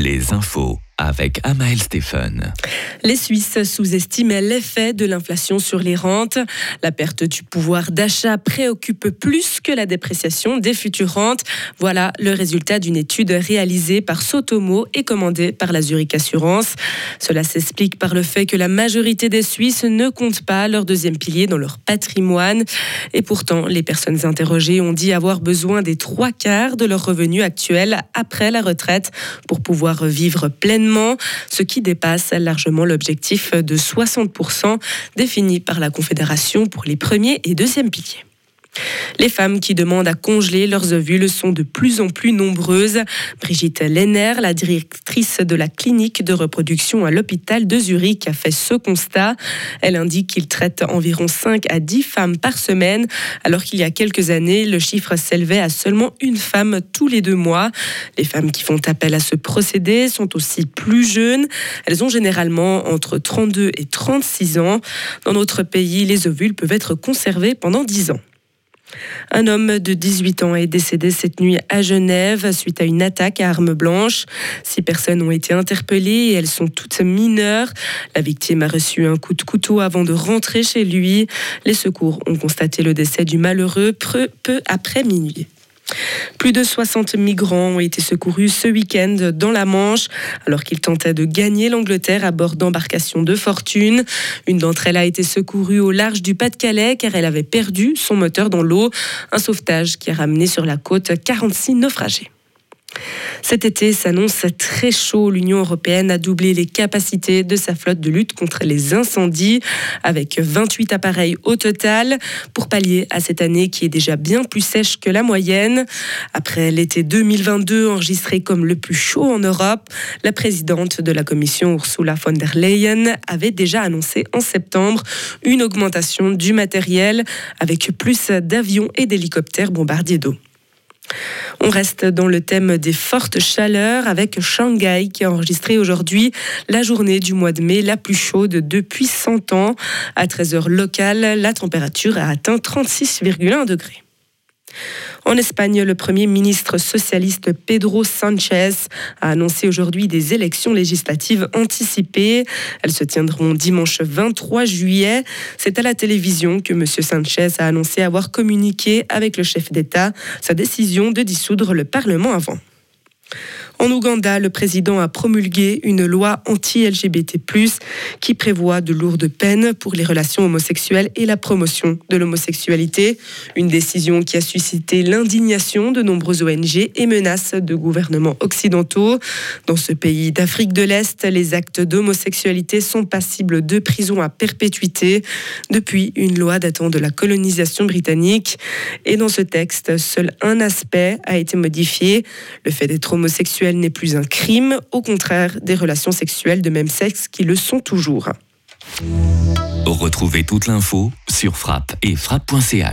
Les infos avec Amael Stéphane. Les Suisses sous-estimaient l'effet de l'inflation sur les rentes. La perte du pouvoir d'achat préoccupe plus que la dépréciation des futures rentes. Voilà le résultat d'une étude réalisée par Sotomo et commandée par la Zurich Assurance. Cela s'explique par le fait que la majorité des Suisses ne comptent pas leur deuxième pilier dans leur patrimoine. Et pourtant, les personnes interrogées ont dit avoir besoin des trois quarts de leur revenu actuel après la retraite pour pouvoir vivre pleinement ce qui dépasse largement l'objectif de 60% défini par la Confédération pour les premiers et deuxièmes piliers. Les femmes qui demandent à congeler leurs ovules sont de plus en plus nombreuses. Brigitte Lenner, la directrice de la clinique de reproduction à l'hôpital de Zurich, a fait ce constat. Elle indique qu'il traite environ 5 à 10 femmes par semaine, alors qu'il y a quelques années, le chiffre s'élevait à seulement une femme tous les deux mois. Les femmes qui font appel à ce procédé sont aussi plus jeunes. Elles ont généralement entre 32 et 36 ans. Dans notre pays, les ovules peuvent être conservés pendant 10 ans. Un homme de 18 ans est décédé cette nuit à Genève suite à une attaque à armes blanches. Six personnes ont été interpellées et elles sont toutes mineures. La victime a reçu un coup de couteau avant de rentrer chez lui. Les secours ont constaté le décès du malheureux peu, peu après minuit. Plus de 60 migrants ont été secourus ce week-end dans la Manche alors qu'ils tentaient de gagner l'Angleterre à bord d'embarcations de fortune. Une d'entre elles a été secourue au large du Pas-de-Calais car elle avait perdu son moteur dans l'eau. Un sauvetage qui a ramené sur la côte 46 naufragés. Cet été s'annonce très chaud. L'Union européenne a doublé les capacités de sa flotte de lutte contre les incendies, avec 28 appareils au total, pour pallier à cette année qui est déjà bien plus sèche que la moyenne. Après l'été 2022 enregistré comme le plus chaud en Europe, la présidente de la Commission, Ursula von der Leyen, avait déjà annoncé en septembre une augmentation du matériel, avec plus d'avions et d'hélicoptères bombardiers d'eau. On reste dans le thème des fortes chaleurs avec Shanghai qui a enregistré aujourd'hui la journée du mois de mai la plus chaude depuis 100 ans. À 13h locale, la température a atteint 36,1 degrés. En Espagne, le Premier ministre socialiste Pedro Sánchez a annoncé aujourd'hui des élections législatives anticipées. Elles se tiendront dimanche 23 juillet. C'est à la télévision que M. Sánchez a annoncé avoir communiqué avec le chef d'État sa décision de dissoudre le Parlement avant. En Ouganda, le président a promulgué une loi anti-LGBT+, qui prévoit de lourdes peines pour les relations homosexuelles et la promotion de l'homosexualité. Une décision qui a suscité l'indignation de nombreuses ONG et menaces de gouvernements occidentaux. Dans ce pays d'Afrique de l'Est, les actes d'homosexualité sont passibles de prison à perpétuité depuis une loi datant de la colonisation britannique. Et dans ce texte, seul un aspect a été modifié, le fait d'être homosexuel n'est plus un crime, au contraire des relations sexuelles de même sexe qui le sont toujours. Retrouvez toute l'info sur frappe et frappe.ch.